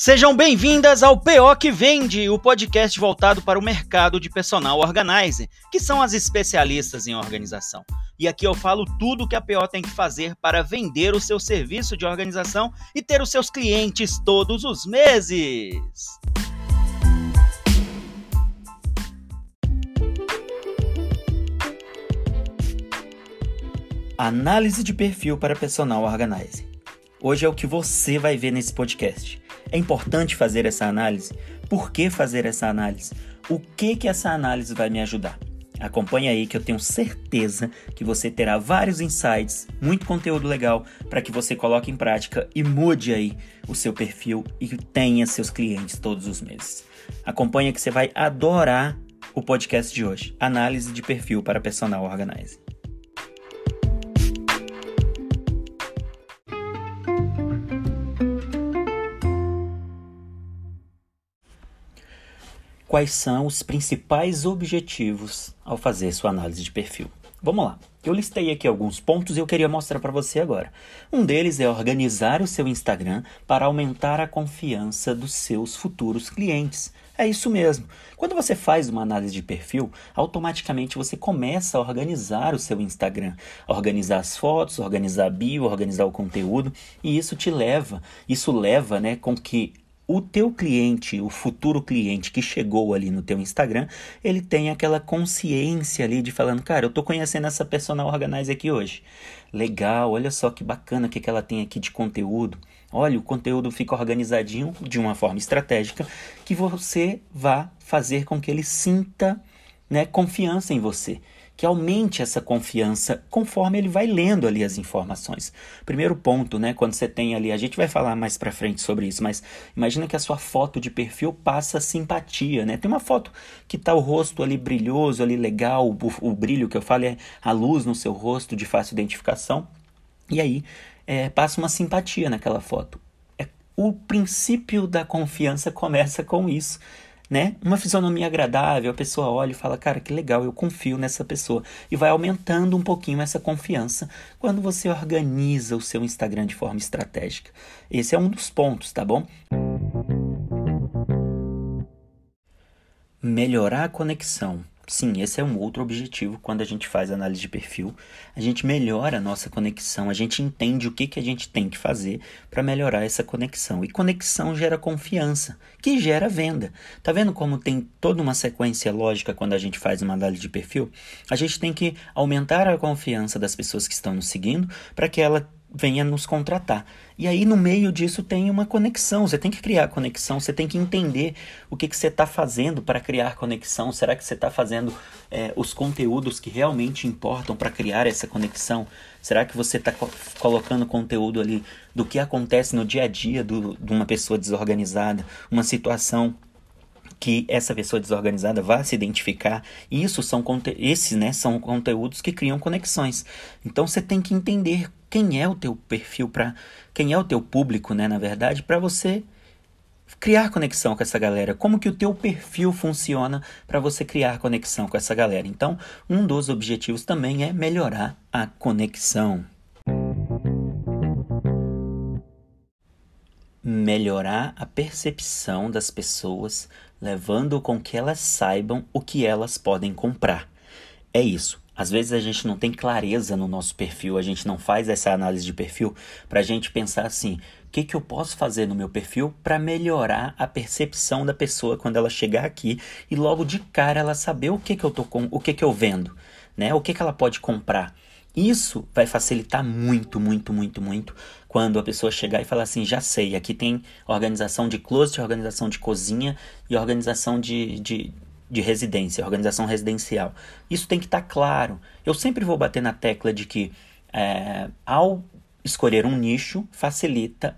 Sejam bem-vindas ao PO que Vende, o podcast voltado para o mercado de personal organizer, que são as especialistas em organização. E aqui eu falo tudo que a PO tem que fazer para vender o seu serviço de organização e ter os seus clientes todos os meses. Análise de perfil para personal organizer. Hoje é o que você vai ver nesse podcast. É importante fazer essa análise? Por que fazer essa análise? O que que essa análise vai me ajudar? Acompanhe aí que eu tenho certeza que você terá vários insights, muito conteúdo legal para que você coloque em prática e mude aí o seu perfil e tenha seus clientes todos os meses. Acompanhe que você vai adorar o podcast de hoje, Análise de perfil para personal organizing. Quais são os principais objetivos ao fazer sua análise de perfil. Vamos lá. Eu listei aqui alguns pontos e eu queria mostrar para você agora. Um deles é organizar o seu Instagram para aumentar a confiança dos seus futuros clientes. É isso mesmo. Quando você faz uma análise de perfil, automaticamente você começa a organizar o seu Instagram, organizar as fotos, organizar a bio, organizar o conteúdo, e isso te leva, isso leva, né, com que o teu cliente, o futuro cliente que chegou ali no teu Instagram, ele tem aquela consciência ali de falando, cara, eu tô conhecendo essa personal organizer aqui hoje. Legal, olha só que bacana que, que ela tem aqui de conteúdo. Olha, o conteúdo fica organizadinho de uma forma estratégica que você vá fazer com que ele sinta né, confiança em você que aumente essa confiança conforme ele vai lendo ali as informações. Primeiro ponto, né, quando você tem ali, a gente vai falar mais para frente sobre isso, mas imagina que a sua foto de perfil passa simpatia, né? Tem uma foto que tá o rosto ali brilhoso, ali legal, o, o brilho que eu falo é a luz no seu rosto de fácil identificação. E aí é, passa uma simpatia naquela foto. É, o princípio da confiança começa com isso né? Uma fisionomia agradável, a pessoa olha e fala, cara, que legal, eu confio nessa pessoa. E vai aumentando um pouquinho essa confiança quando você organiza o seu Instagram de forma estratégica. Esse é um dos pontos, tá bom? Melhorar a conexão Sim, esse é um outro objetivo quando a gente faz análise de perfil. A gente melhora a nossa conexão, a gente entende o que, que a gente tem que fazer para melhorar essa conexão. E conexão gera confiança, que gera venda. Tá vendo como tem toda uma sequência lógica quando a gente faz uma análise de perfil? A gente tem que aumentar a confiança das pessoas que estão nos seguindo para que ela venha nos contratar. E aí, no meio disso, tem uma conexão. Você tem que criar conexão, você tem que entender o que, que você está fazendo para criar conexão. Será que você está fazendo é, os conteúdos que realmente importam para criar essa conexão? Será que você está co colocando conteúdo ali do que acontece no dia a dia do, de uma pessoa desorganizada, uma situação que essa pessoa desorganizada vá se identificar. Isso são esses, né, são conteúdos que criam conexões. Então você tem que entender quem é o teu perfil para quem é o teu público, né, na verdade, para você criar conexão com essa galera. Como que o teu perfil funciona para você criar conexão com essa galera? Então, um dos objetivos também é melhorar a conexão. melhorar a percepção das pessoas, levando com que elas saibam o que elas podem comprar. É isso. Às vezes a gente não tem clareza no nosso perfil, a gente não faz essa análise de perfil para a gente pensar assim: o que, que eu posso fazer no meu perfil para melhorar a percepção da pessoa quando ela chegar aqui e logo de cara ela saber o que, que eu tô com, o que, que eu vendo, né? O que, que ela pode comprar. Isso vai facilitar muito, muito, muito, muito quando a pessoa chegar e falar assim: já sei, aqui tem organização de closet, organização de cozinha e organização de, de, de residência, organização residencial. Isso tem que estar tá claro. Eu sempre vou bater na tecla de que é, ao escolher um nicho facilita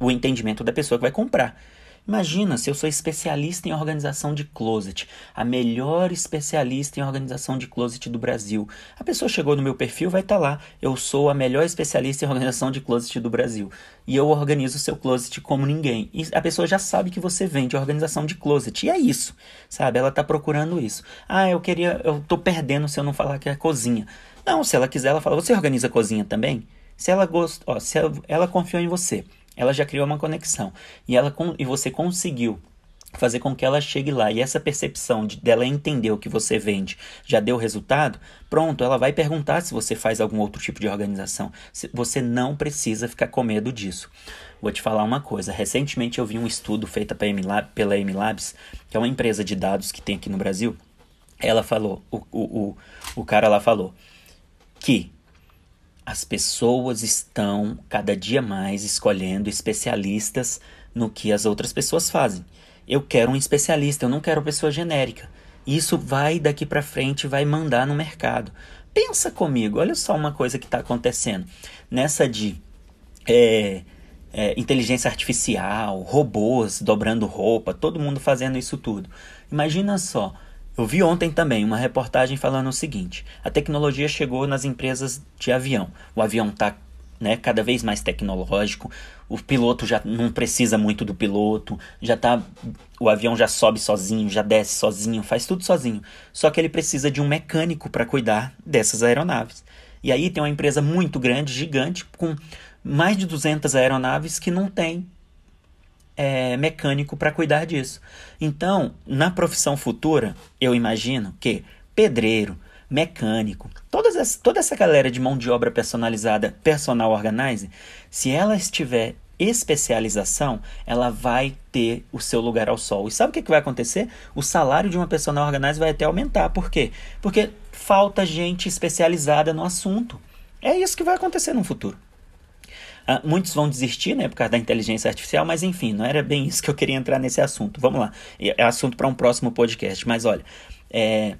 o entendimento da pessoa que vai comprar. Imagina se eu sou especialista em organização de closet, a melhor especialista em organização de closet do Brasil. A pessoa chegou no meu perfil, vai estar tá lá. Eu sou a melhor especialista em organização de closet do Brasil. E eu organizo o seu closet como ninguém. E a pessoa já sabe que você vende organização de closet. E é isso, sabe? Ela está procurando isso. Ah, eu queria, eu tô perdendo se eu não falar que é cozinha. Não, se ela quiser, ela fala, você organiza cozinha também? Se ela gosta, ó, se ela, ela confiou em você ela já criou uma conexão e ela e você conseguiu fazer com que ela chegue lá e essa percepção de dela entender o que você vende já deu resultado, pronto, ela vai perguntar se você faz algum outro tipo de organização. Você não precisa ficar com medo disso. Vou te falar uma coisa. Recentemente eu vi um estudo feito pela Emilabs, que é uma empresa de dados que tem aqui no Brasil. Ela falou, o, o, o, o cara lá falou que as pessoas estão cada dia mais escolhendo especialistas no que as outras pessoas fazem. Eu quero um especialista, eu não quero pessoa genérica. Isso vai daqui para frente, vai mandar no mercado. Pensa comigo, olha só uma coisa que está acontecendo. Nessa de é, é, inteligência artificial, robôs dobrando roupa, todo mundo fazendo isso tudo. Imagina só, eu vi ontem também uma reportagem falando o seguinte: a tecnologia chegou nas empresas de avião. O avião está né, cada vez mais tecnológico. O piloto já não precisa muito do piloto, já tá o avião já sobe sozinho, já desce sozinho, faz tudo sozinho. Só que ele precisa de um mecânico para cuidar dessas aeronaves. E aí tem uma empresa muito grande, gigante, com mais de 200 aeronaves que não tem é, mecânico para cuidar disso. Então, na profissão futura, eu imagino que pedreiro, mecânico, todas essa, toda essa galera de mão de obra personalizada, personal organizing, se ela estiver especialização, ela vai ter o seu lugar ao sol. E sabe o que, que vai acontecer? O salário de uma personal organizer vai até aumentar. Por quê? Porque falta gente especializada no assunto. É isso que vai acontecer no futuro. Ah, muitos vão desistir, né, por causa da inteligência artificial, mas enfim, não era bem isso que eu queria entrar nesse assunto. Vamos lá, é assunto para um próximo podcast. Mas olha, é,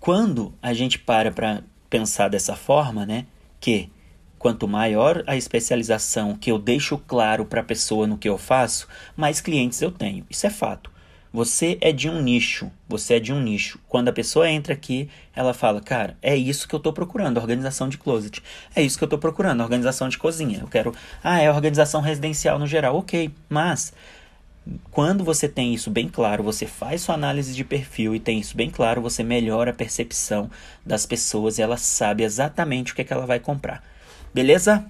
quando a gente para para pensar dessa forma, né, que quanto maior a especialização que eu deixo claro para a pessoa no que eu faço, mais clientes eu tenho. Isso é fato. Você é de um nicho, você é de um nicho. Quando a pessoa entra aqui, ela fala: "Cara, é isso que eu estou procurando, organização de closet. É isso que eu estou procurando, organização de cozinha. Eu quero, ah, é organização residencial no geral. OK, mas quando você tem isso bem claro, você faz sua análise de perfil e tem isso bem claro, você melhora a percepção das pessoas e ela sabe exatamente o que, é que ela vai comprar. Beleza?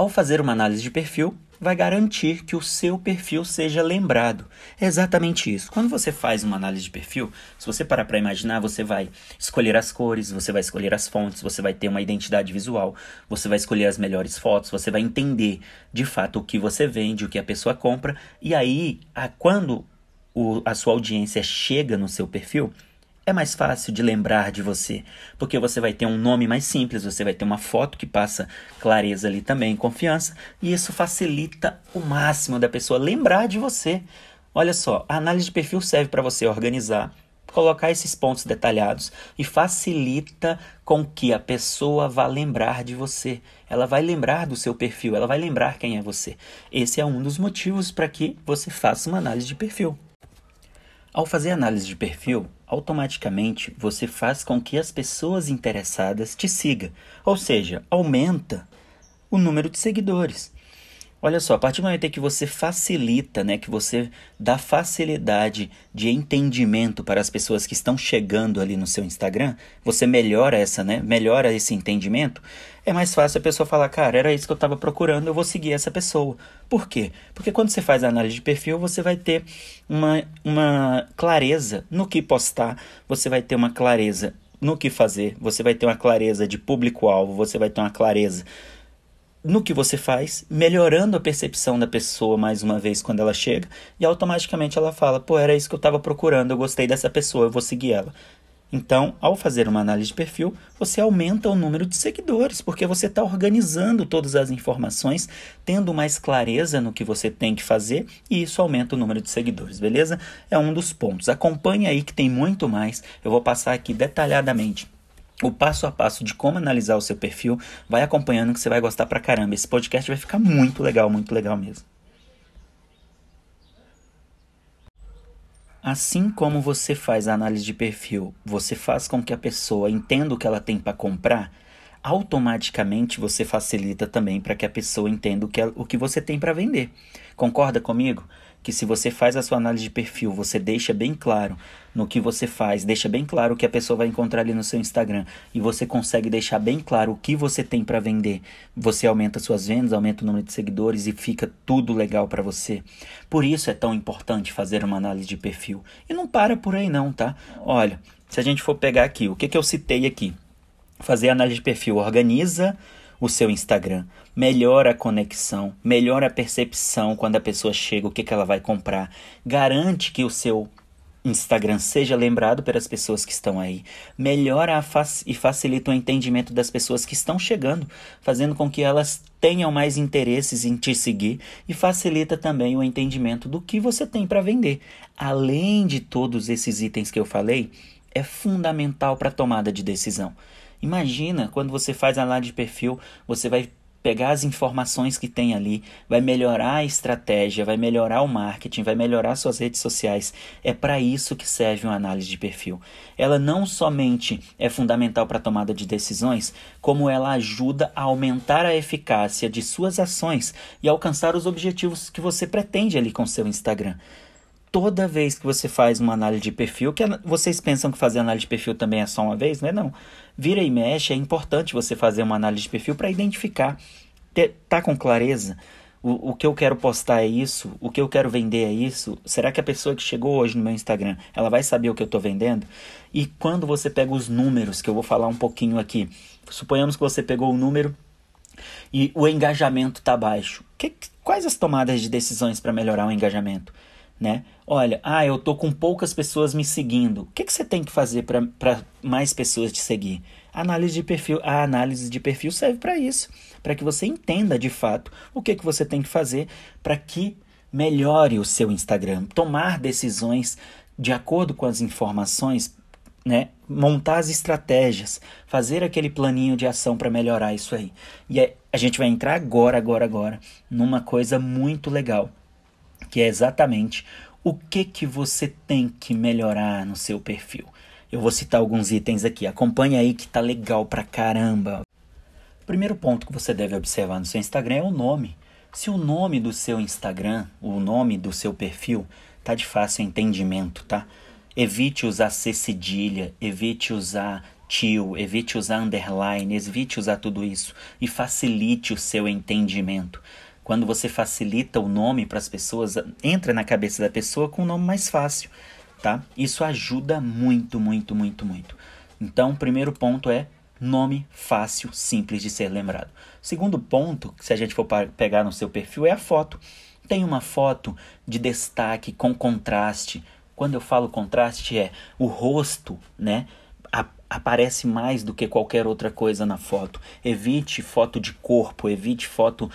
Ao fazer uma análise de perfil, vai garantir que o seu perfil seja lembrado. É exatamente isso. Quando você faz uma análise de perfil, se você parar para imaginar, você vai escolher as cores, você vai escolher as fontes, você vai ter uma identidade visual, você vai escolher as melhores fotos, você vai entender de fato o que você vende, o que a pessoa compra, e aí, a, quando o, a sua audiência chega no seu perfil, é mais fácil de lembrar de você, porque você vai ter um nome mais simples, você vai ter uma foto que passa clareza ali também, confiança, e isso facilita o máximo da pessoa lembrar de você. Olha só, a análise de perfil serve para você organizar, colocar esses pontos detalhados e facilita com que a pessoa vá lembrar de você. Ela vai lembrar do seu perfil, ela vai lembrar quem é você. Esse é um dos motivos para que você faça uma análise de perfil. Ao fazer análise de perfil, automaticamente você faz com que as pessoas interessadas te sigam, ou seja, aumenta o número de seguidores. Olha só, a partir do momento que você facilita, né, que você dá facilidade de entendimento para as pessoas que estão chegando ali no seu Instagram, você melhora essa, né, melhora esse entendimento, é mais fácil a pessoa falar, cara, era isso que eu estava procurando, eu vou seguir essa pessoa. Por quê? Porque quando você faz a análise de perfil, você vai ter uma, uma clareza no que postar, você vai ter uma clareza no que fazer, você vai ter uma clareza de público-alvo, você vai ter uma clareza no que você faz, melhorando a percepção da pessoa mais uma vez quando ela chega, e automaticamente ela fala: pô, era isso que eu estava procurando, eu gostei dessa pessoa, eu vou seguir ela. Então, ao fazer uma análise de perfil, você aumenta o número de seguidores, porque você está organizando todas as informações, tendo mais clareza no que você tem que fazer, e isso aumenta o número de seguidores, beleza? É um dos pontos. Acompanhe aí que tem muito mais, eu vou passar aqui detalhadamente o passo a passo de como analisar o seu perfil, vai acompanhando que você vai gostar pra caramba. Esse podcast vai ficar muito legal, muito legal mesmo. Assim como você faz a análise de perfil, você faz com que a pessoa entenda o que ela tem para comprar, automaticamente você facilita também para que a pessoa entenda o que, o que você tem para vender. Concorda comigo? Que se você faz a sua análise de perfil, você deixa bem claro no que você faz, deixa bem claro o que a pessoa vai encontrar ali no seu Instagram e você consegue deixar bem claro o que você tem para vender, você aumenta suas vendas, aumenta o número de seguidores e fica tudo legal para você. Por isso é tão importante fazer uma análise de perfil. E não para por aí não, tá? Olha, se a gente for pegar aqui, o que, que eu citei aqui? Fazer análise de perfil, organiza o seu Instagram, melhora a conexão, melhora a percepção quando a pessoa chega, o que, que ela vai comprar, garante que o seu Instagram seja lembrado pelas pessoas que estão aí, melhora e facilita o entendimento das pessoas que estão chegando, fazendo com que elas tenham mais interesses em te seguir e facilita também o entendimento do que você tem para vender. Além de todos esses itens que eu falei, é fundamental para a tomada de decisão. Imagina quando você faz a análise de perfil, você vai pegar as informações que tem ali, vai melhorar a estratégia, vai melhorar o marketing, vai melhorar suas redes sociais. É para isso que serve uma análise de perfil. Ela não somente é fundamental para a tomada de decisões, como ela ajuda a aumentar a eficácia de suas ações e alcançar os objetivos que você pretende ali com seu Instagram toda vez que você faz uma análise de perfil, que vocês pensam que fazer análise de perfil também é só uma vez, não é não. Vira e mexe, é importante você fazer uma análise de perfil para identificar, tá com clareza, o, o que eu quero postar é isso, o que eu quero vender é isso. Será que a pessoa que chegou hoje no meu Instagram, ela vai saber o que eu estou vendendo? E quando você pega os números, que eu vou falar um pouquinho aqui, suponhamos que você pegou o número e o engajamento está baixo. Que, quais as tomadas de decisões para melhorar o engajamento? Né? Olha, ah, eu tô com poucas pessoas me seguindo. O que, que você tem que fazer para mais pessoas te seguir? Análise de perfil, a análise de perfil serve para isso, para que você entenda de fato o que, que você tem que fazer para que melhore o seu Instagram, tomar decisões de acordo com as informações, né? Montar as estratégias, fazer aquele planinho de ação para melhorar isso aí. E é, a gente vai entrar agora, agora, agora, numa coisa muito legal que é exatamente o que que você tem que melhorar no seu perfil. Eu vou citar alguns itens aqui. Acompanhe aí que tá legal pra caramba. Primeiro ponto que você deve observar no seu Instagram é o nome. Se o nome do seu Instagram, o nome do seu perfil, tá de fácil entendimento, tá? Evite usar C cedilha, evite usar tio, evite usar underline, evite usar tudo isso e facilite o seu entendimento. Quando você facilita o nome para as pessoas, entra na cabeça da pessoa com um nome mais fácil, tá? Isso ajuda muito, muito, muito, muito. Então, o primeiro ponto é nome fácil, simples de ser lembrado. Segundo ponto, se a gente for pegar no seu perfil, é a foto. Tem uma foto de destaque com contraste. Quando eu falo contraste é o rosto, né? Aparece mais do que qualquer outra coisa na foto. Evite foto de corpo, evite foto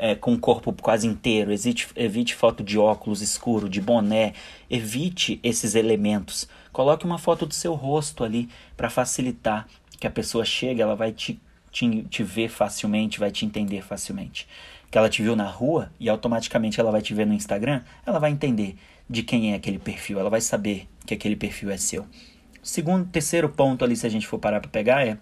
é, com o corpo quase inteiro, evite, evite foto de óculos escuro, de boné, evite esses elementos. Coloque uma foto do seu rosto ali para facilitar que a pessoa chegue, ela vai te, te, te ver facilmente, vai te entender facilmente. Que ela te viu na rua e automaticamente ela vai te ver no Instagram, ela vai entender de quem é aquele perfil, ela vai saber que aquele perfil é seu. Segundo, terceiro ponto ali, se a gente for parar para pegar, é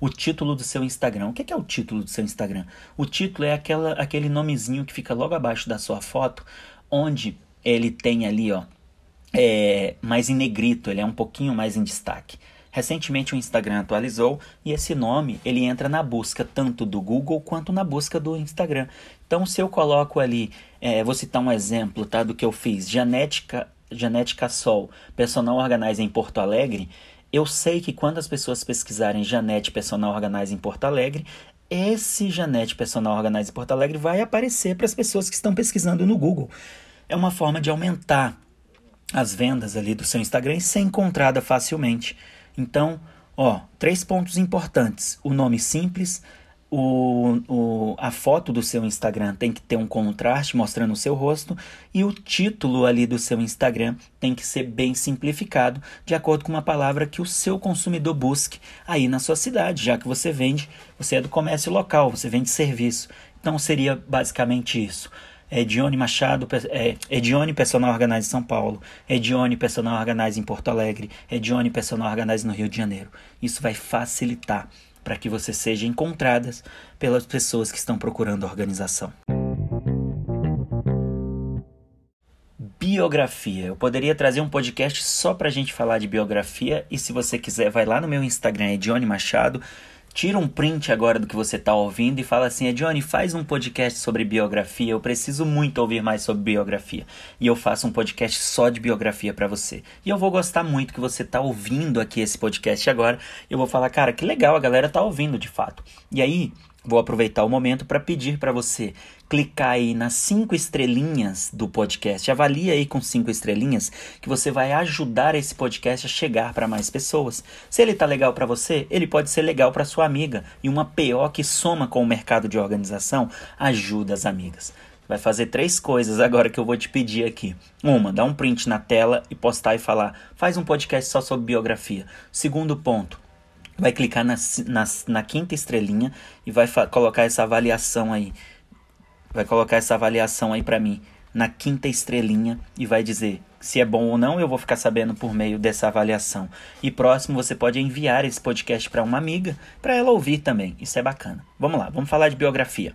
o título do seu Instagram. O que é, o título do seu Instagram? O título é aquela, aquele nomezinho que fica logo abaixo da sua foto, onde ele tem ali, ó, é, mais em negrito, ele é um pouquinho mais em destaque. Recentemente o Instagram atualizou e esse nome ele entra na busca tanto do Google quanto na busca do Instagram. Então se eu coloco ali, é, vou citar um exemplo tá, do que eu fiz, Janética Janética Sol, Personal Organizer em Porto Alegre, eu sei que quando as pessoas pesquisarem Janete Personal Organizer em Porto Alegre, esse Janete Personal Organizer em Porto Alegre vai aparecer para as pessoas que estão pesquisando no Google. É uma forma de aumentar as vendas ali do seu Instagram e ser encontrada facilmente. Então, ó, três pontos importantes: o nome simples, o, o, a foto do seu Instagram tem que ter um contraste mostrando o seu rosto e o título ali do seu Instagram tem que ser bem simplificado, de acordo com uma palavra que o seu consumidor busque aí na sua cidade, já que você vende, você é do comércio local, você vende serviço. Então seria basicamente isso. Edione Machado, é, Edione Personal Organize em São Paulo, Edione Personal Organize em Porto Alegre, Edione Personal Organize no Rio de Janeiro. Isso vai facilitar para que você seja encontradas pelas pessoas que estão procurando a organização. biografia. Eu poderia trazer um podcast só pra gente falar de biografia e se você quiser, vai lá no meu Instagram, é Johnny Machado tira um print agora do que você está ouvindo e fala assim: Johnny, faz um podcast sobre biografia. Eu preciso muito ouvir mais sobre biografia. E eu faço um podcast só de biografia para você. E eu vou gostar muito que você está ouvindo aqui esse podcast agora. Eu vou falar, cara, que legal, a galera tá ouvindo de fato. E aí, vou aproveitar o momento para pedir para você clicar aí nas cinco estrelinhas do podcast. Avalie aí com cinco estrelinhas que você vai ajudar esse podcast a chegar para mais pessoas. Se ele tá legal para você, ele pode ser legal para sua amiga. E uma PO que soma com o mercado de organização ajuda as amigas. Vai fazer três coisas agora que eu vou te pedir aqui. Uma, dar um print na tela e postar e falar: faz um podcast só sobre biografia. Segundo ponto, vai clicar na, na, na quinta estrelinha e vai colocar essa avaliação aí vai colocar essa avaliação aí para mim na quinta estrelinha e vai dizer se é bom ou não, eu vou ficar sabendo por meio dessa avaliação. E próximo você pode enviar esse podcast para uma amiga, para ela ouvir também. Isso é bacana. Vamos lá, vamos falar de biografia.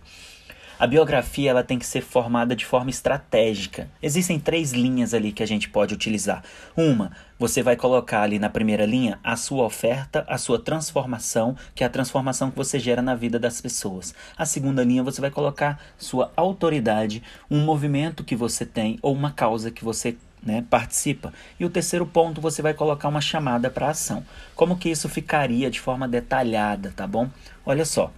A biografia ela tem que ser formada de forma estratégica. Existem três linhas ali que a gente pode utilizar. Uma, você vai colocar ali na primeira linha a sua oferta, a sua transformação, que é a transformação que você gera na vida das pessoas. A segunda linha, você vai colocar sua autoridade, um movimento que você tem ou uma causa que você né, participa. E o terceiro ponto, você vai colocar uma chamada para ação. Como que isso ficaria de forma detalhada, tá bom? Olha só.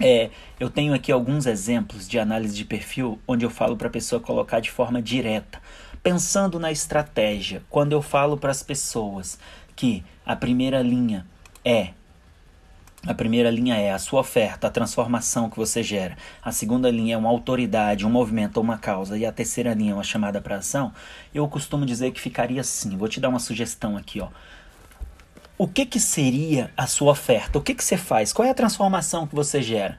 É, eu tenho aqui alguns exemplos de análise de perfil onde eu falo para a pessoa colocar de forma direta. Pensando na estratégia, quando eu falo para as pessoas que a primeira linha é a primeira linha é a sua oferta, a transformação que você gera. A segunda linha é uma autoridade, um movimento ou uma causa. E a terceira linha é uma chamada para ação. Eu costumo dizer que ficaria assim. Vou te dar uma sugestão aqui, ó o que, que seria a sua oferta? O que, que você faz? Qual é a transformação que você gera?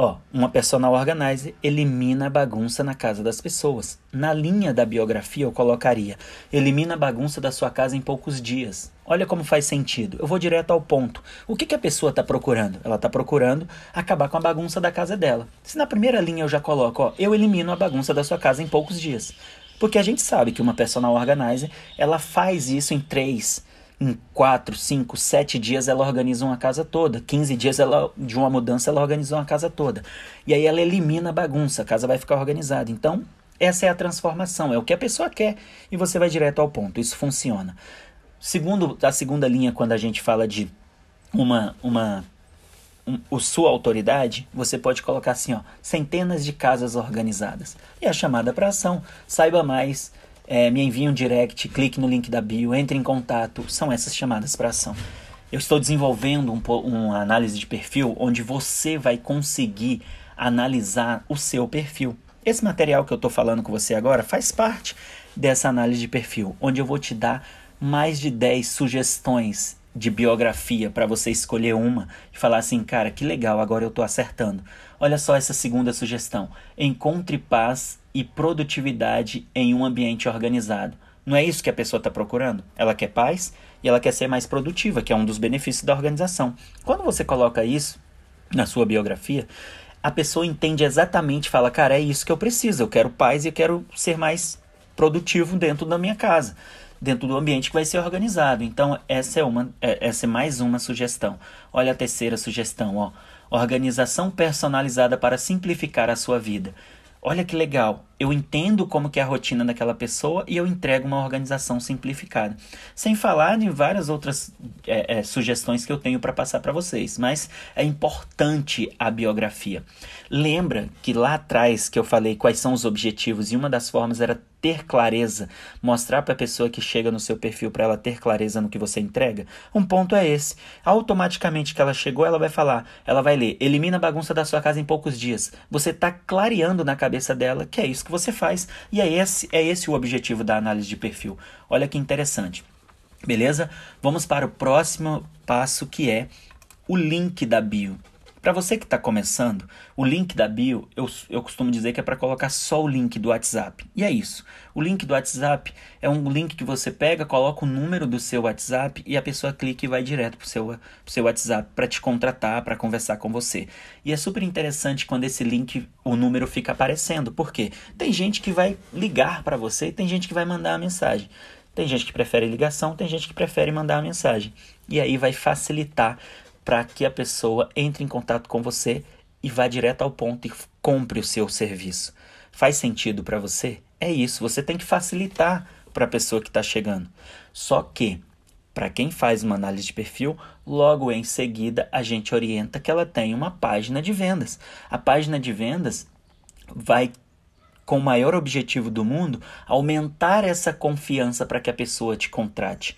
Ó, uma personal organizer elimina a bagunça na casa das pessoas. Na linha da biografia eu colocaria: elimina a bagunça da sua casa em poucos dias. Olha como faz sentido. Eu vou direto ao ponto. O que, que a pessoa está procurando? Ela está procurando acabar com a bagunça da casa dela. Se na primeira linha eu já coloco, ó, eu elimino a bagunça da sua casa em poucos dias. Porque a gente sabe que uma personal organizer, ela faz isso em três, em 4, 5, 7 dias ela organiza uma casa toda. 15 dias ela, de uma mudança ela organiza uma casa toda. E aí ela elimina a bagunça, a casa vai ficar organizada. Então, essa é a transformação, é o que a pessoa quer e você vai direto ao ponto. Isso funciona. Segundo a segunda linha, quando a gente fala de uma uma um, o sua autoridade, você pode colocar assim, ó, centenas de casas organizadas. E a chamada para ação, saiba mais, é, me envie um direct, clique no link da bio, entre em contato. São essas chamadas para ação. Eu estou desenvolvendo um, uma análise de perfil onde você vai conseguir analisar o seu perfil. Esse material que eu estou falando com você agora faz parte dessa análise de perfil, onde eu vou te dar mais de 10 sugestões de biografia para você escolher uma e falar assim, cara, que legal, agora eu estou acertando. Olha só essa segunda sugestão. Encontre paz e produtividade em um ambiente organizado. Não é isso que a pessoa está procurando? Ela quer paz e ela quer ser mais produtiva, que é um dos benefícios da organização. Quando você coloca isso na sua biografia, a pessoa entende exatamente, fala, cara, é isso que eu preciso, eu quero paz e eu quero ser mais produtivo dentro da minha casa, dentro do ambiente que vai ser organizado. Então, essa é uma, é, essa é mais uma sugestão. Olha a terceira sugestão, ó. Organização personalizada para simplificar a sua vida. Olha que legal, eu entendo como que é a rotina daquela pessoa e eu entrego uma organização simplificada. Sem falar de várias outras é, é, sugestões que eu tenho para passar para vocês, mas é importante a biografia. Lembra que lá atrás que eu falei quais são os objetivos e uma das formas era ter clareza, mostrar para a pessoa que chega no seu perfil para ela ter clareza no que você entrega? Um ponto é esse. Automaticamente que ela chegou, ela vai falar, ela vai ler, elimina a bagunça da sua casa em poucos dias. Você está clareando na cabeça dela que é isso que você faz e é esse, é esse o objetivo da análise de perfil. Olha que interessante. Beleza? Vamos para o próximo passo que é o link da bio Para você que está começando, o link da bio, eu, eu costumo dizer que é para colocar só o link do WhatsApp. E é isso. O link do WhatsApp é um link que você pega, coloca o número do seu WhatsApp e a pessoa clica e vai direto para o seu, pro seu WhatsApp para te contratar, para conversar com você. E é super interessante quando esse link, o número fica aparecendo. Por quê? Tem gente que vai ligar para você e tem gente que vai mandar a mensagem. Tem gente que prefere ligação, tem gente que prefere mandar a mensagem. E aí vai facilitar para que a pessoa entre em contato com você e vá direto ao ponto e compre o seu serviço. Faz sentido para você? É isso, você tem que facilitar para a pessoa que está chegando. Só que, para quem faz uma análise de perfil, logo em seguida a gente orienta que ela tenha uma página de vendas. A página de vendas vai com o maior objetivo do mundo, aumentar essa confiança para que a pessoa te contrate.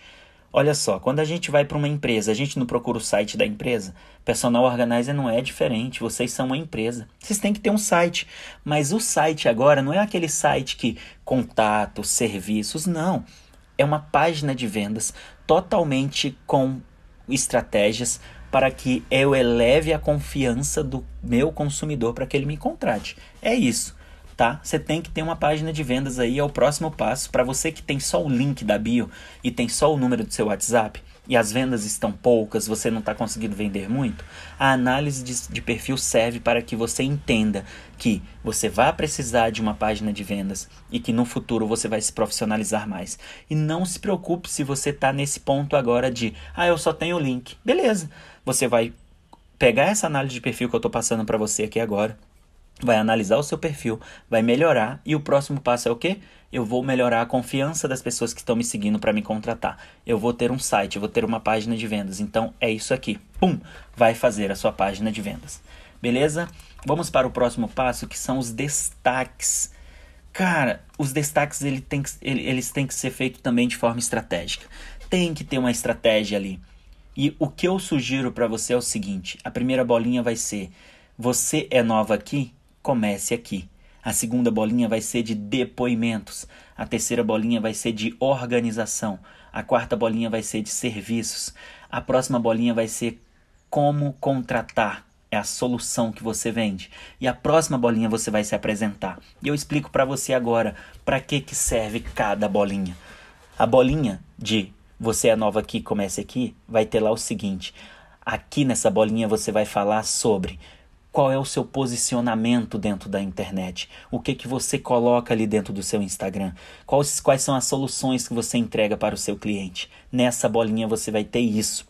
Olha só, quando a gente vai para uma empresa, a gente não procura o site da empresa? Personal Organizer não é diferente, vocês são uma empresa. Vocês têm que ter um site, mas o site agora não é aquele site que contatos, serviços, não. É uma página de vendas totalmente com estratégias para que eu eleve a confiança do meu consumidor para que ele me contrate. É isso tá? Você tem que ter uma página de vendas aí, é o próximo passo. Para você que tem só o link da bio e tem só o número do seu WhatsApp e as vendas estão poucas, você não está conseguindo vender muito, a análise de, de perfil serve para que você entenda que você vai precisar de uma página de vendas e que no futuro você vai se profissionalizar mais. E não se preocupe se você está nesse ponto agora de, ah, eu só tenho o link. Beleza, você vai pegar essa análise de perfil que eu estou passando para você aqui agora vai analisar o seu perfil, vai melhorar e o próximo passo é o quê? Eu vou melhorar a confiança das pessoas que estão me seguindo para me contratar. Eu vou ter um site, eu vou ter uma página de vendas. Então é isso aqui. Pum, vai fazer a sua página de vendas. Beleza? Vamos para o próximo passo, que são os destaques. Cara, os destaques ele tem que, ele, eles têm que ser feitos também de forma estratégica. Tem que ter uma estratégia ali. E o que eu sugiro para você é o seguinte: a primeira bolinha vai ser: você é nova aqui? Comece aqui. A segunda bolinha vai ser de depoimentos. A terceira bolinha vai ser de organização. A quarta bolinha vai ser de serviços. A próxima bolinha vai ser como contratar. É a solução que você vende. E a próxima bolinha você vai se apresentar. E eu explico para você agora para que, que serve cada bolinha. A bolinha de você é nova aqui, comece aqui, vai ter lá o seguinte. Aqui nessa bolinha você vai falar sobre qual é o seu posicionamento dentro da internet, o que que você coloca ali dentro do seu Instagram, quais, quais são as soluções que você entrega para o seu cliente. Nessa bolinha você vai ter isso.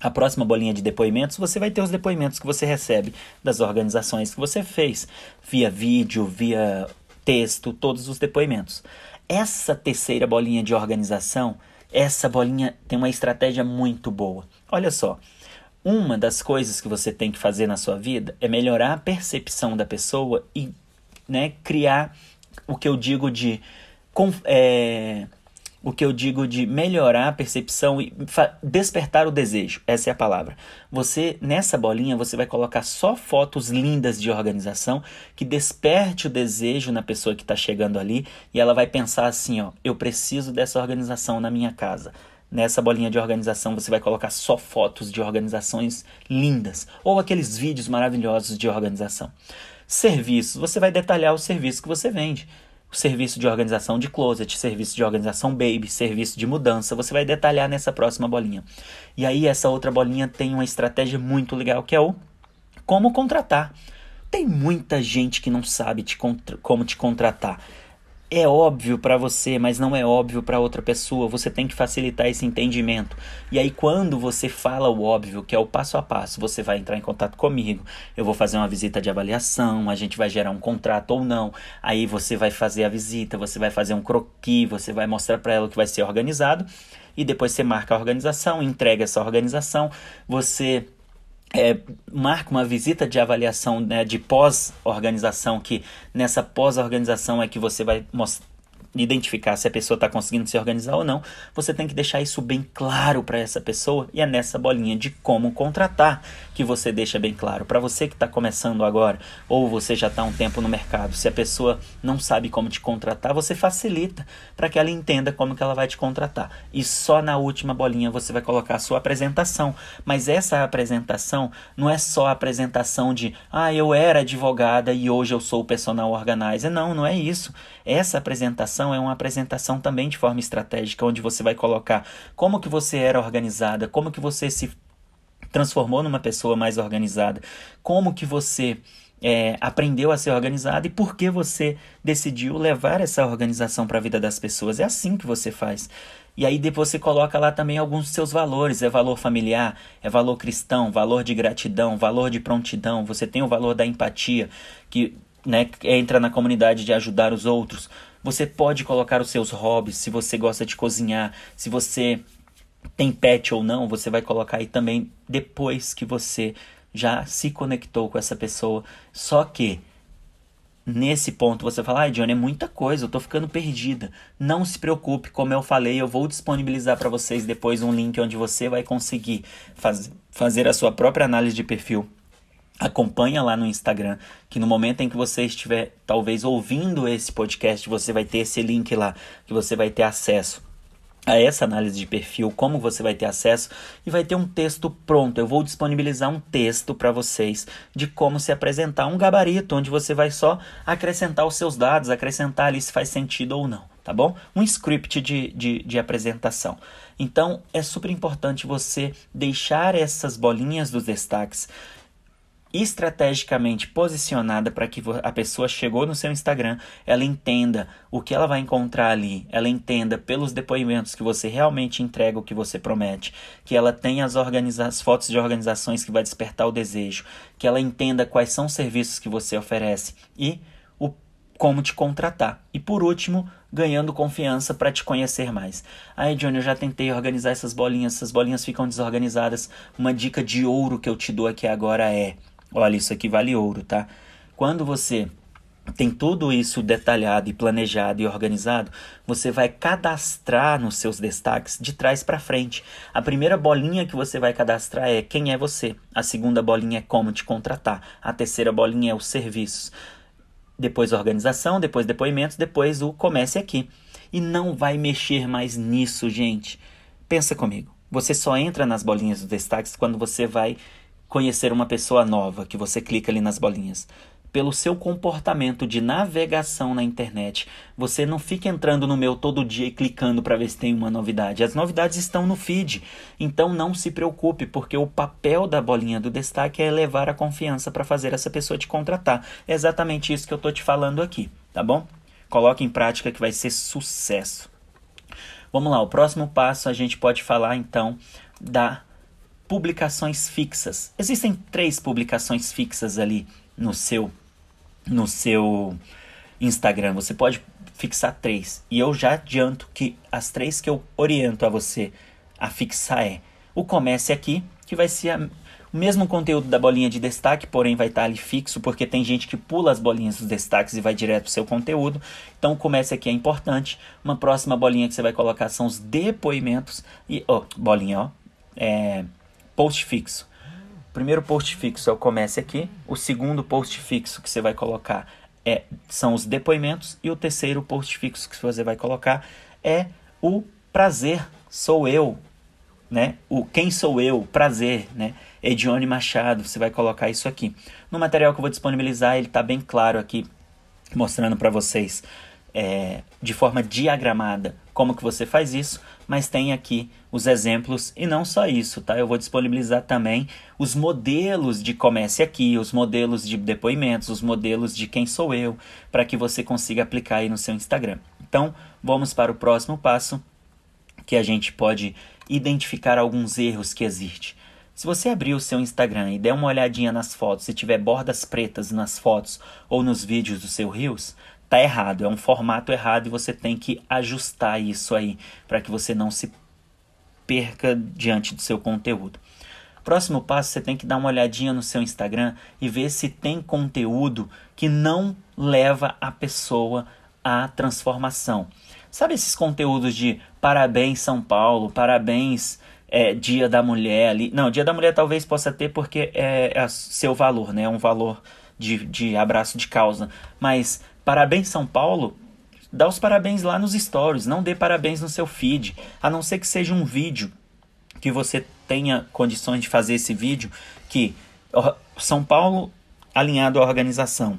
A próxima bolinha de depoimentos, você vai ter os depoimentos que você recebe das organizações que você fez, via vídeo, via texto, todos os depoimentos. Essa terceira bolinha de organização, essa bolinha tem uma estratégia muito boa. Olha só, uma das coisas que você tem que fazer na sua vida é melhorar a percepção da pessoa e né, criar o que eu digo de é, o que eu digo de melhorar a percepção e despertar o desejo. Essa é a palavra. Você nessa bolinha você vai colocar só fotos lindas de organização que desperte o desejo na pessoa que está chegando ali e ela vai pensar assim, ó, eu preciso dessa organização na minha casa. Nessa bolinha de organização você vai colocar só fotos de organizações lindas ou aqueles vídeos maravilhosos de organização. Serviços, você vai detalhar o serviço que você vende. O serviço de organização de closet, serviço de organização baby, serviço de mudança, você vai detalhar nessa próxima bolinha. E aí essa outra bolinha tem uma estratégia muito legal que é o como contratar. Tem muita gente que não sabe te como te contratar é óbvio para você, mas não é óbvio para outra pessoa. Você tem que facilitar esse entendimento. E aí, quando você fala o óbvio, que é o passo a passo, você vai entrar em contato comigo. Eu vou fazer uma visita de avaliação, a gente vai gerar um contrato ou não. Aí você vai fazer a visita, você vai fazer um croquis, você vai mostrar para ela o que vai ser organizado. E depois você marca a organização, entrega essa organização, você é, marca uma visita de avaliação né, de pós-organização, que nessa pós-organização é que você vai identificar se a pessoa está conseguindo se organizar ou não, você tem que deixar isso bem claro para essa pessoa e é nessa bolinha de como contratar que você deixa bem claro. Para você que está começando agora ou você já está um tempo no mercado, se a pessoa não sabe como te contratar, você facilita para que ela entenda como que ela vai te contratar. E só na última bolinha você vai colocar a sua apresentação. Mas essa apresentação não é só a apresentação de ah, eu era advogada e hoje eu sou o personal organizer. Não, não é isso. Essa apresentação é uma apresentação também de forma estratégica, onde você vai colocar como que você era organizada, como que você se transformou numa pessoa mais organizada, como que você é, aprendeu a ser organizado e por que você decidiu levar essa organização para a vida das pessoas. É assim que você faz. E aí depois você coloca lá também alguns seus valores, é valor familiar, é valor cristão, valor de gratidão, valor de prontidão, você tem o valor da empatia, que né, entra na comunidade de ajudar os outros. Você pode colocar os seus hobbies, se você gosta de cozinhar, se você tem pet ou não, você vai colocar aí também depois que você já se conectou com essa pessoa. Só que nesse ponto você fala, ai, Johnny, é muita coisa, eu tô ficando perdida. Não se preocupe, como eu falei, eu vou disponibilizar para vocês depois um link onde você vai conseguir faz, fazer a sua própria análise de perfil. Acompanha lá no Instagram, que no momento em que você estiver talvez ouvindo esse podcast, você vai ter esse link lá, que você vai ter acesso a essa análise de perfil, como você vai ter acesso e vai ter um texto pronto. Eu vou disponibilizar um texto para vocês de como se apresentar, um gabarito onde você vai só acrescentar os seus dados, acrescentar ali se faz sentido ou não, tá bom? Um script de, de, de apresentação. Então é super importante você deixar essas bolinhas dos destaques estrategicamente posicionada para que a pessoa chegou no seu Instagram, ela entenda o que ela vai encontrar ali, ela entenda pelos depoimentos que você realmente entrega o que você promete, que ela tenha as, as fotos de organizações que vai despertar o desejo, que ela entenda quais são os serviços que você oferece e o como te contratar. E por último, ganhando confiança para te conhecer mais. Aí, Johnny, eu já tentei organizar essas bolinhas, essas bolinhas ficam desorganizadas. Uma dica de ouro que eu te dou aqui agora é Olha, isso aqui vale ouro, tá? Quando você tem tudo isso detalhado e planejado e organizado, você vai cadastrar nos seus destaques de trás para frente. A primeira bolinha que você vai cadastrar é quem é você. A segunda bolinha é como te contratar. A terceira bolinha é os serviços. Depois organização, depois depoimentos, depois o comece aqui. E não vai mexer mais nisso, gente. Pensa comigo. Você só entra nas bolinhas dos destaques quando você vai conhecer uma pessoa nova, que você clica ali nas bolinhas. Pelo seu comportamento de navegação na internet, você não fica entrando no meu todo dia e clicando para ver se tem uma novidade. As novidades estão no feed, então não se preocupe, porque o papel da bolinha do destaque é elevar a confiança para fazer essa pessoa te contratar. É exatamente isso que eu estou te falando aqui, tá bom? Coloque em prática que vai ser sucesso. Vamos lá, o próximo passo a gente pode falar então da publicações fixas. Existem três publicações fixas ali no seu no seu Instagram. Você pode fixar três. E eu já adianto que as três que eu oriento a você a fixar é o comece aqui, que vai ser a, o mesmo conteúdo da bolinha de destaque, porém vai estar ali fixo, porque tem gente que pula as bolinhas dos destaques e vai direto para o seu conteúdo. Então o comece aqui é importante. Uma próxima bolinha que você vai colocar são os depoimentos. E, ó, oh, bolinha, ó. É, post fixo. O primeiro post fixo é o comece aqui. O segundo post fixo que você vai colocar é, são os depoimentos. E o terceiro post fixo que você vai colocar é o prazer, sou eu. Né? O quem sou eu, prazer, né? Edione Machado, você vai colocar isso aqui. No material que eu vou disponibilizar, ele está bem claro aqui, mostrando para vocês é, de forma diagramada como que você faz isso, mas tem aqui os exemplos e não só isso, tá? Eu vou disponibilizar também os modelos de comece aqui, os modelos de depoimentos, os modelos de quem sou eu, para que você consiga aplicar aí no seu Instagram. Então, vamos para o próximo passo, que a gente pode identificar alguns erros que existem. Se você abrir o seu Instagram e der uma olhadinha nas fotos e tiver bordas pretas nas fotos ou nos vídeos do seu Reels, tá errado, é um formato errado e você tem que ajustar isso aí para que você não se perca diante do seu conteúdo. Próximo passo, você tem que dar uma olhadinha no seu Instagram e ver se tem conteúdo que não leva a pessoa à transformação. Sabe esses conteúdos de parabéns São Paulo, parabéns é, Dia da Mulher ali? Não, Dia da Mulher talvez possa ter porque é, é seu valor, né? É um valor de, de abraço de causa. Mas parabéns São Paulo, dá os parabéns lá nos stories, não dê parabéns no seu feed, a não ser que seja um vídeo que você tenha condições de fazer esse vídeo que São Paulo alinhado à organização.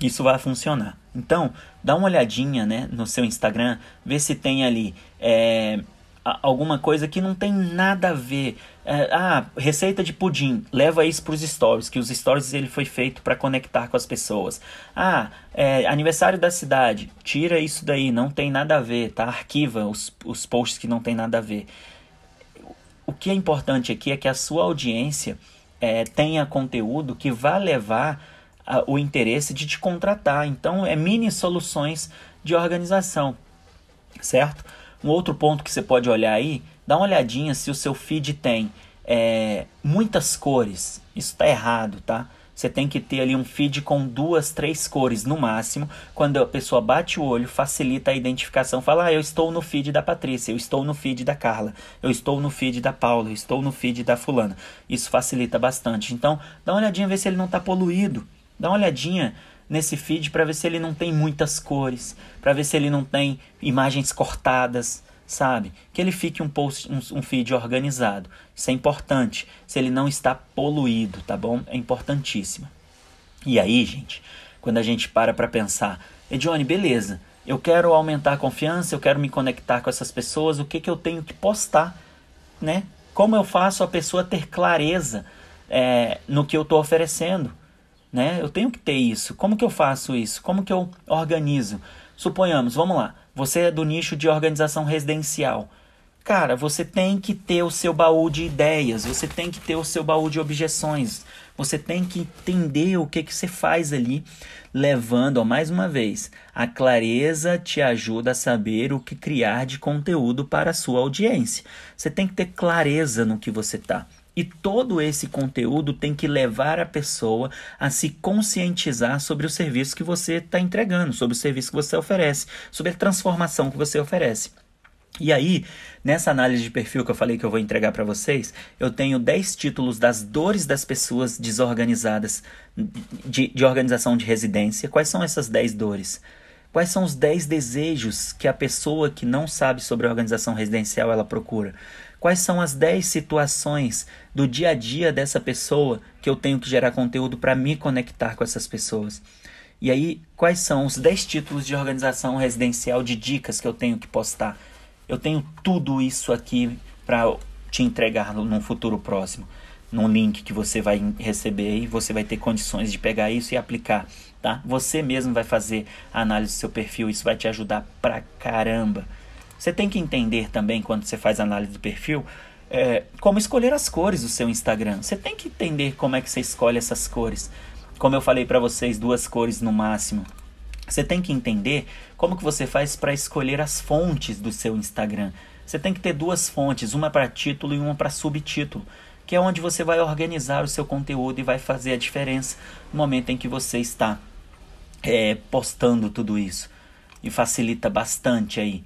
Isso vai funcionar. Então, dá uma olhadinha né, no seu Instagram, vê se tem ali é, alguma coisa que não tem nada a ver. É, ah, receita de pudim, leva isso para os stories, que os stories ele foi feito para conectar com as pessoas. Ah, é, aniversário da cidade, tira isso daí, não tem nada a ver, tá? Arquiva os, os posts que não tem nada a ver. O que é importante aqui é que a sua audiência é, tenha conteúdo que vá levar a, o interesse de te contratar. Então, é mini soluções de organização, certo? Um outro ponto que você pode olhar aí, dá uma olhadinha se o seu feed tem é, muitas cores. Isso está errado, tá? Você tem que ter ali um feed com duas, três cores no máximo. Quando a pessoa bate o olho, facilita a identificação. Fala, ah, eu estou no feed da Patrícia, eu estou no feed da Carla, eu estou no feed da Paula, eu estou no feed da fulana. Isso facilita bastante. Então, dá uma olhadinha, ver se ele não está poluído. Dá uma olhadinha nesse feed para ver se ele não tem muitas cores, para ver se ele não tem imagens cortadas, sabe? Que ele fique um post, um, um, feed organizado. Isso é importante. Se ele não está poluído, tá bom? É importantíssimo. E aí, gente, quando a gente para para pensar, Edione, beleza? Eu quero aumentar a confiança, eu quero me conectar com essas pessoas, o que que eu tenho que postar, né? Como eu faço a pessoa ter clareza é, no que eu estou oferecendo? né? Eu tenho que ter isso. Como que eu faço isso? Como que eu organizo? Suponhamos, vamos lá, você é do nicho de organização residencial. Cara, você tem que ter o seu baú de ideias, você tem que ter o seu baú de objeções, você tem que entender o que, que você faz ali, levando, ó, mais uma vez, a clareza te ajuda a saber o que criar de conteúdo para a sua audiência. Você tem que ter clareza no que você está. E todo esse conteúdo tem que levar a pessoa a se conscientizar sobre o serviço que você está entregando, sobre o serviço que você oferece, sobre a transformação que você oferece. E aí, nessa análise de perfil que eu falei que eu vou entregar para vocês, eu tenho 10 títulos das dores das pessoas desorganizadas de, de organização de residência. Quais são essas 10 dores? Quais são os 10 desejos que a pessoa que não sabe sobre a organização residencial ela procura? Quais são as 10 situações do dia a dia dessa pessoa que eu tenho que gerar conteúdo para me conectar com essas pessoas? E aí, quais são os 10 títulos de organização residencial de dicas que eu tenho que postar? Eu tenho tudo isso aqui para te entregar num futuro próximo, num link que você vai receber e você vai ter condições de pegar isso e aplicar, tá? Você mesmo vai fazer a análise do seu perfil, isso vai te ajudar pra caramba. Você tem que entender também, quando você faz análise do perfil, é, como escolher as cores do seu Instagram. Você tem que entender como é que você escolhe essas cores. Como eu falei para vocês, duas cores no máximo. Você tem que entender como que você faz para escolher as fontes do seu Instagram. Você tem que ter duas fontes, uma para título e uma para subtítulo, que é onde você vai organizar o seu conteúdo e vai fazer a diferença no momento em que você está é, postando tudo isso. E facilita bastante aí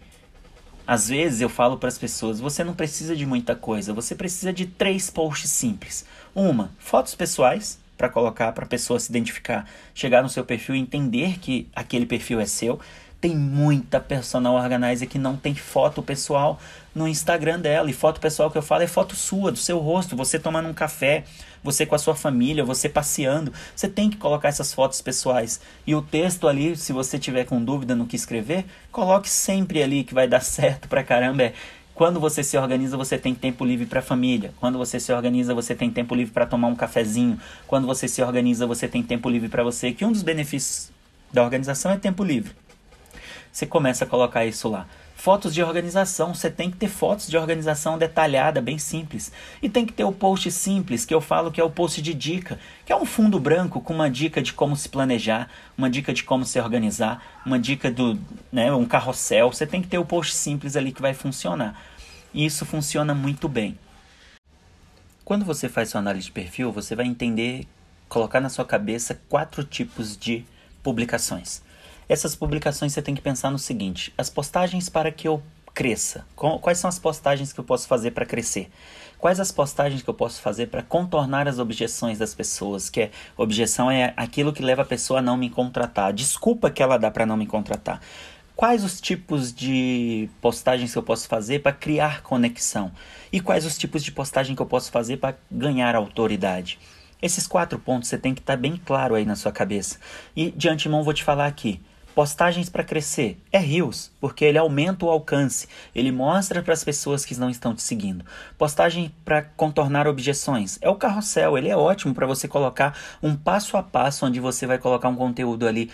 às vezes eu falo para as pessoas: você não precisa de muita coisa, você precisa de três posts simples. Uma, fotos pessoais, para colocar para a pessoa se identificar, chegar no seu perfil e entender que aquele perfil é seu. Tem muita personal organizer que não tem foto pessoal no Instagram dela. E foto pessoal que eu falo é foto sua, do seu rosto, você tomando um café, você com a sua família, você passeando. Você tem que colocar essas fotos pessoais. E o texto ali, se você tiver com dúvida no que escrever, coloque sempre ali que vai dar certo pra caramba. É quando você se organiza, você tem tempo livre para a família. Quando você se organiza, você tem tempo livre para tomar um cafezinho. Quando você se organiza, você tem tempo livre para você. Que um dos benefícios da organização é tempo livre. Você começa a colocar isso lá. Fotos de organização, você tem que ter fotos de organização detalhada, bem simples. E tem que ter o post simples, que eu falo que é o post de dica, que é um fundo branco com uma dica de como se planejar, uma dica de como se organizar, uma dica do, né, um carrossel. Você tem que ter o post simples ali que vai funcionar. E isso funciona muito bem. Quando você faz sua análise de perfil, você vai entender, colocar na sua cabeça quatro tipos de publicações. Essas publicações você tem que pensar no seguinte: as postagens para que eu cresça. Quais são as postagens que eu posso fazer para crescer? Quais as postagens que eu posso fazer para contornar as objeções das pessoas? Que é, objeção é aquilo que leva a pessoa a não me contratar. Desculpa que ela dá para não me contratar. Quais os tipos de postagens que eu posso fazer para criar conexão? E quais os tipos de postagem que eu posso fazer para ganhar autoridade? Esses quatro pontos você tem que estar tá bem claro aí na sua cabeça. E de antemão vou te falar aqui. Postagens para crescer. É Rios, porque ele aumenta o alcance, ele mostra para as pessoas que não estão te seguindo. Postagem para contornar objeções. É o carrossel, ele é ótimo para você colocar um passo a passo onde você vai colocar um conteúdo ali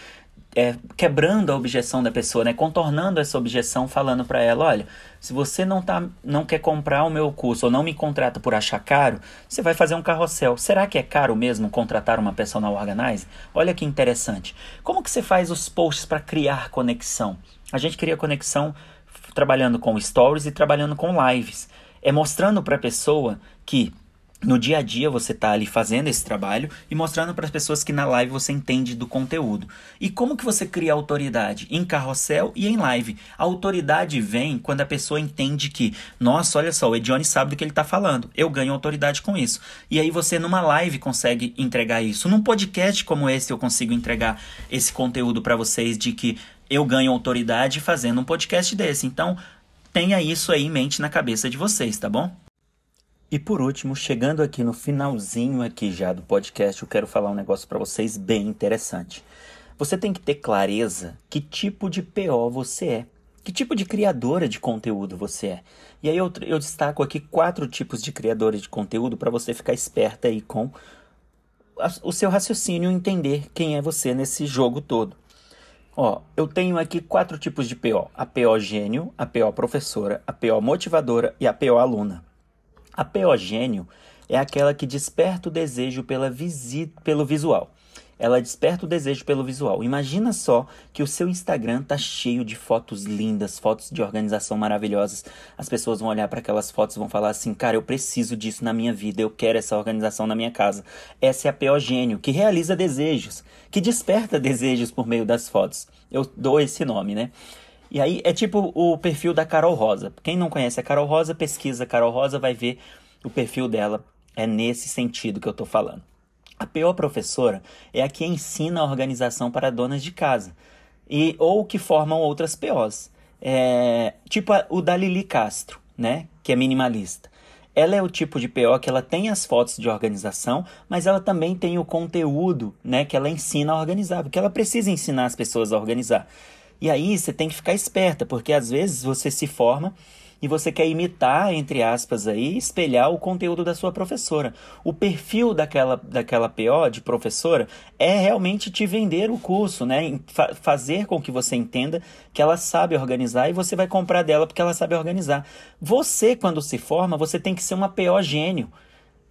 é, quebrando a objeção da pessoa, né? contornando essa objeção, falando para ela, olha, se você não, tá, não quer comprar o meu curso ou não me contrata por achar caro, você vai fazer um carrossel. Será que é caro mesmo contratar uma personal organizer? Olha que interessante. Como que você faz os posts para criar conexão? A gente cria conexão trabalhando com stories e trabalhando com lives. É mostrando para a pessoa que no dia a dia você está ali fazendo esse trabalho e mostrando para as pessoas que na live você entende do conteúdo. E como que você cria autoridade? Em carrossel e em live. A autoridade vem quando a pessoa entende que, nossa, olha só, o Edione sabe do que ele está falando. Eu ganho autoridade com isso. E aí você numa live consegue entregar isso. Num podcast como esse eu consigo entregar esse conteúdo para vocês de que eu ganho autoridade fazendo um podcast desse. Então, tenha isso aí em mente na cabeça de vocês, tá bom? E por último, chegando aqui no finalzinho aqui já do podcast, eu quero falar um negócio para vocês bem interessante. Você tem que ter clareza que tipo de PO você é. Que tipo de criadora de conteúdo você é? E aí eu, eu destaco aqui quatro tipos de criadores de conteúdo para você ficar esperta aí com a, o seu raciocínio e entender quem é você nesse jogo todo. Ó, eu tenho aqui quatro tipos de PO: a PO gênio, a PO professora, a PO motivadora e a PO aluna. A peogênio é aquela que desperta o desejo pela visi pelo visual. Ela desperta o desejo pelo visual. Imagina só que o seu Instagram tá cheio de fotos lindas, fotos de organização maravilhosas. As pessoas vão olhar para aquelas fotos e vão falar assim: "Cara, eu preciso disso na minha vida, eu quero essa organização na minha casa". Essa é a peogênio, que realiza desejos, que desperta desejos por meio das fotos. Eu dou esse nome, né? E aí é tipo o perfil da Carol Rosa. Quem não conhece a Carol Rosa, pesquisa Carol Rosa, vai ver o perfil dela. É nesse sentido que eu estou falando. A PO professora é a que ensina a organização para donas de casa e ou que formam outras POs. É, tipo a, o da Lili Castro, né, que é minimalista. Ela é o tipo de PO que ela tem as fotos de organização, mas ela também tem o conteúdo, né, que ela ensina a organizar, porque ela precisa ensinar as pessoas a organizar. E aí você tem que ficar esperta, porque às vezes você se forma e você quer imitar, entre aspas, aí, espelhar o conteúdo da sua professora. O perfil daquela, daquela PO de professora é realmente te vender o curso, né? Fa fazer com que você entenda que ela sabe organizar e você vai comprar dela porque ela sabe organizar. Você, quando se forma, você tem que ser uma PO gênio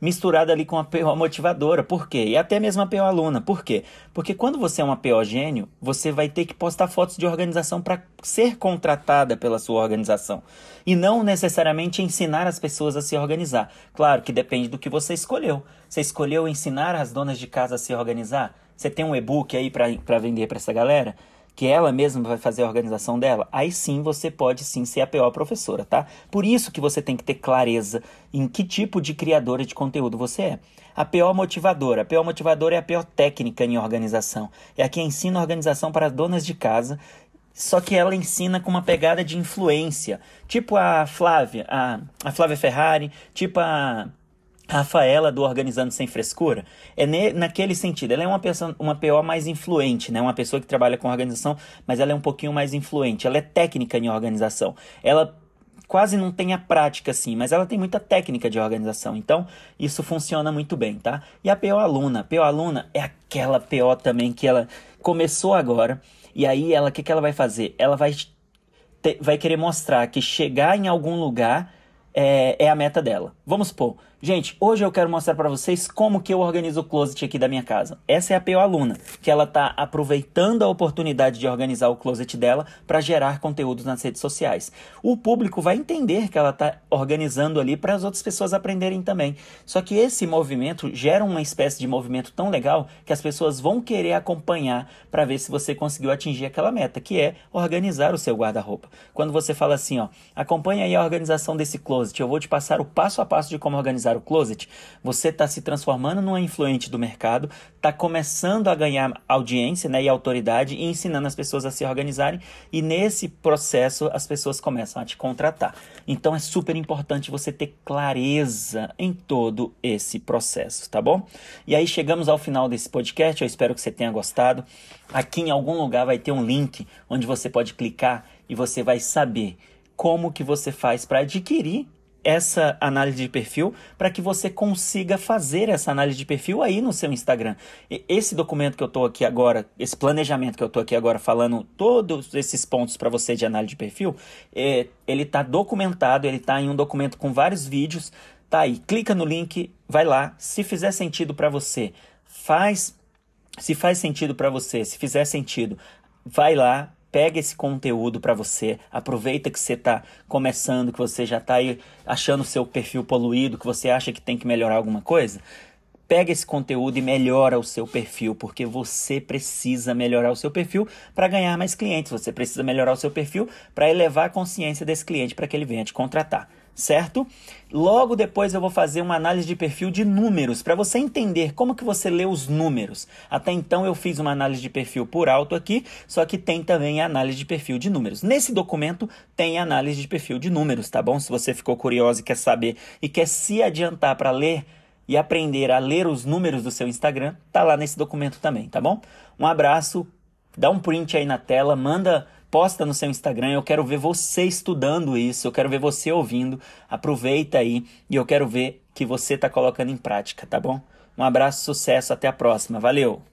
misturada ali com a PO motivadora. Por quê? E até mesmo a PO aluna. Por quê? Porque quando você é uma PO gênio, você vai ter que postar fotos de organização para ser contratada pela sua organização. E não necessariamente ensinar as pessoas a se organizar. Claro que depende do que você escolheu. Você escolheu ensinar as donas de casa a se organizar? Você tem um e-book aí para vender para essa galera? Que ela mesma vai fazer a organização dela, aí sim você pode sim ser a PO professora, tá? Por isso que você tem que ter clareza em que tipo de criadora de conteúdo você é. A PO motivadora. A PO motivadora é a PO técnica em organização. É a que ensina organização para donas de casa só que ela ensina com uma pegada de influência, tipo a Flávia, a, a Flávia Ferrari, tipo a Rafaela do Organizando Sem Frescura é ne, naquele sentido. Ela é uma, pessoa, uma PO mais influente, né? Uma pessoa que trabalha com organização, mas ela é um pouquinho mais influente. Ela é técnica em organização. Ela quase não tem a prática assim, mas ela tem muita técnica de organização. Então, isso funciona muito bem, tá? E a PO aluna, a PO aluna é aquela PO também que ela começou agora. E aí ela, o que, que ela vai fazer? Ela vai, te, vai querer mostrar que chegar em algum lugar é, é a meta dela. Vamos supor, Gente, hoje eu quero mostrar para vocês como que eu organizo o closet aqui da minha casa. Essa é a PO aluna, que ela está aproveitando a oportunidade de organizar o closet dela para gerar conteúdos nas redes sociais. O público vai entender que ela está organizando ali para as outras pessoas aprenderem também. Só que esse movimento gera uma espécie de movimento tão legal que as pessoas vão querer acompanhar para ver se você conseguiu atingir aquela meta, que é organizar o seu guarda-roupa. Quando você fala assim, ó, acompanha aí a organização desse closet, eu vou te passar o passo a passo de como organizar organizar o closet, você está se transformando numa influente do mercado, está começando a ganhar audiência né, e autoridade e ensinando as pessoas a se organizarem, e nesse processo as pessoas começam a te contratar. Então é super importante você ter clareza em todo esse processo, tá bom? E aí chegamos ao final desse podcast, eu espero que você tenha gostado. Aqui em algum lugar vai ter um link onde você pode clicar e você vai saber como que você faz para adquirir essa análise de perfil para que você consiga fazer essa análise de perfil aí no seu Instagram. Esse documento que eu estou aqui agora, esse planejamento que eu estou aqui agora falando todos esses pontos para você de análise de perfil, é, ele está documentado, ele está em um documento com vários vídeos, tá aí. Clica no link, vai lá. Se fizer sentido para você, faz. Se faz sentido para você, se fizer sentido, vai lá, pega esse conteúdo para você, aproveita que você está começando, que você já está aí achando o seu perfil poluído, que você acha que tem que melhorar alguma coisa. Pega esse conteúdo e melhora o seu perfil, porque você precisa melhorar o seu perfil para ganhar mais clientes. Você precisa melhorar o seu perfil para elevar a consciência desse cliente para que ele venha te contratar certo? Logo depois eu vou fazer uma análise de perfil de números, para você entender como que você lê os números. Até então eu fiz uma análise de perfil por alto aqui, só que tem também a análise de perfil de números. Nesse documento tem a análise de perfil de números, tá bom? Se você ficou curioso e quer saber e quer se adiantar para ler e aprender a ler os números do seu Instagram, tá lá nesse documento também, tá bom? Um abraço, dá um print aí na tela, manda posta no seu Instagram. Eu quero ver você estudando isso, eu quero ver você ouvindo. Aproveita aí e eu quero ver que você está colocando em prática, tá bom? Um abraço, sucesso, até a próxima. Valeu!